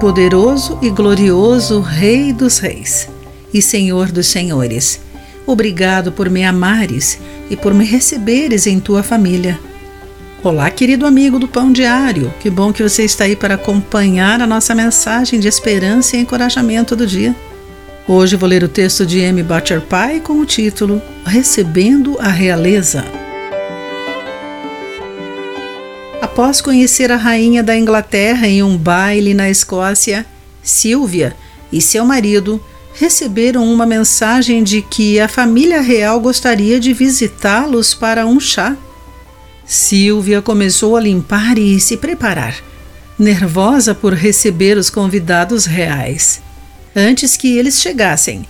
Poderoso e glorioso Rei dos Reis e Senhor dos Senhores, obrigado por me amares e por me receberes em tua família. Olá, querido amigo do Pão Diário, que bom que você está aí para acompanhar a nossa mensagem de esperança e encorajamento do dia. Hoje vou ler o texto de M. Butcher Pye com o título Recebendo a Realeza. Após conhecer a rainha da Inglaterra em um baile na Escócia, Silvia e seu marido receberam uma mensagem de que a família real gostaria de visitá-los para um chá. Silvia começou a limpar e se preparar, nervosa por receber os convidados reais antes que eles chegassem.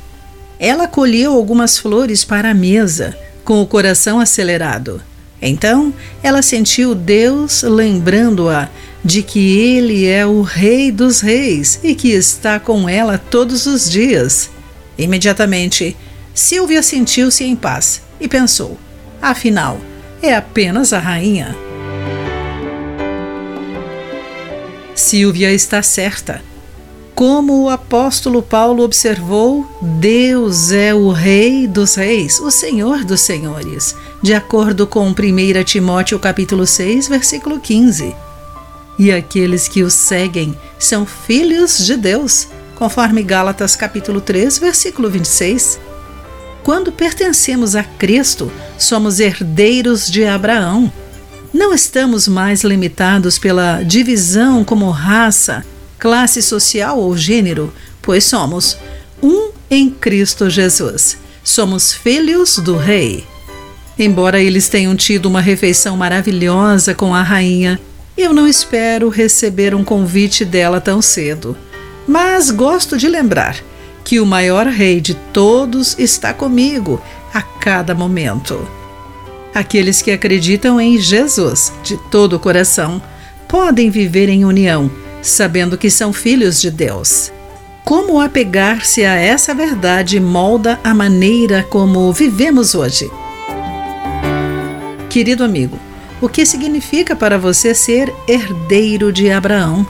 Ela colheu algumas flores para a mesa, com o coração acelerado. Então ela sentiu Deus lembrando-a de que Ele é o Rei dos Reis e que está com ela todos os dias. Imediatamente, Silvia sentiu-se em paz e pensou: afinal, é apenas a rainha. Silvia está certa. Como o apóstolo Paulo observou, Deus é o Rei dos Reis, o Senhor dos Senhores, de acordo com 1 Timóteo capítulo 6, versículo 15. E aqueles que o seguem são filhos de Deus, conforme Gálatas capítulo 3, versículo 26. Quando pertencemos a Cristo, somos herdeiros de Abraão. Não estamos mais limitados pela divisão como raça, classe social ou gênero, pois somos um em Cristo Jesus. Somos filhos do Rei. Embora eles tenham tido uma refeição maravilhosa com a rainha, eu não espero receber um convite dela tão cedo. Mas gosto de lembrar que o maior rei de todos está comigo a cada momento. Aqueles que acreditam em Jesus de todo o coração podem viver em união sabendo que são filhos de Deus. Como apegar-se a essa verdade molda a maneira como vivemos hoje? Querido amigo, o que significa para você ser herdeiro de Abraão?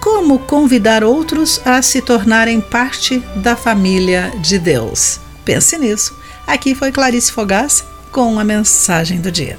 Como convidar outros a se tornarem parte da família de Deus? Pense nisso. Aqui foi Clarice Fogás com a mensagem do dia.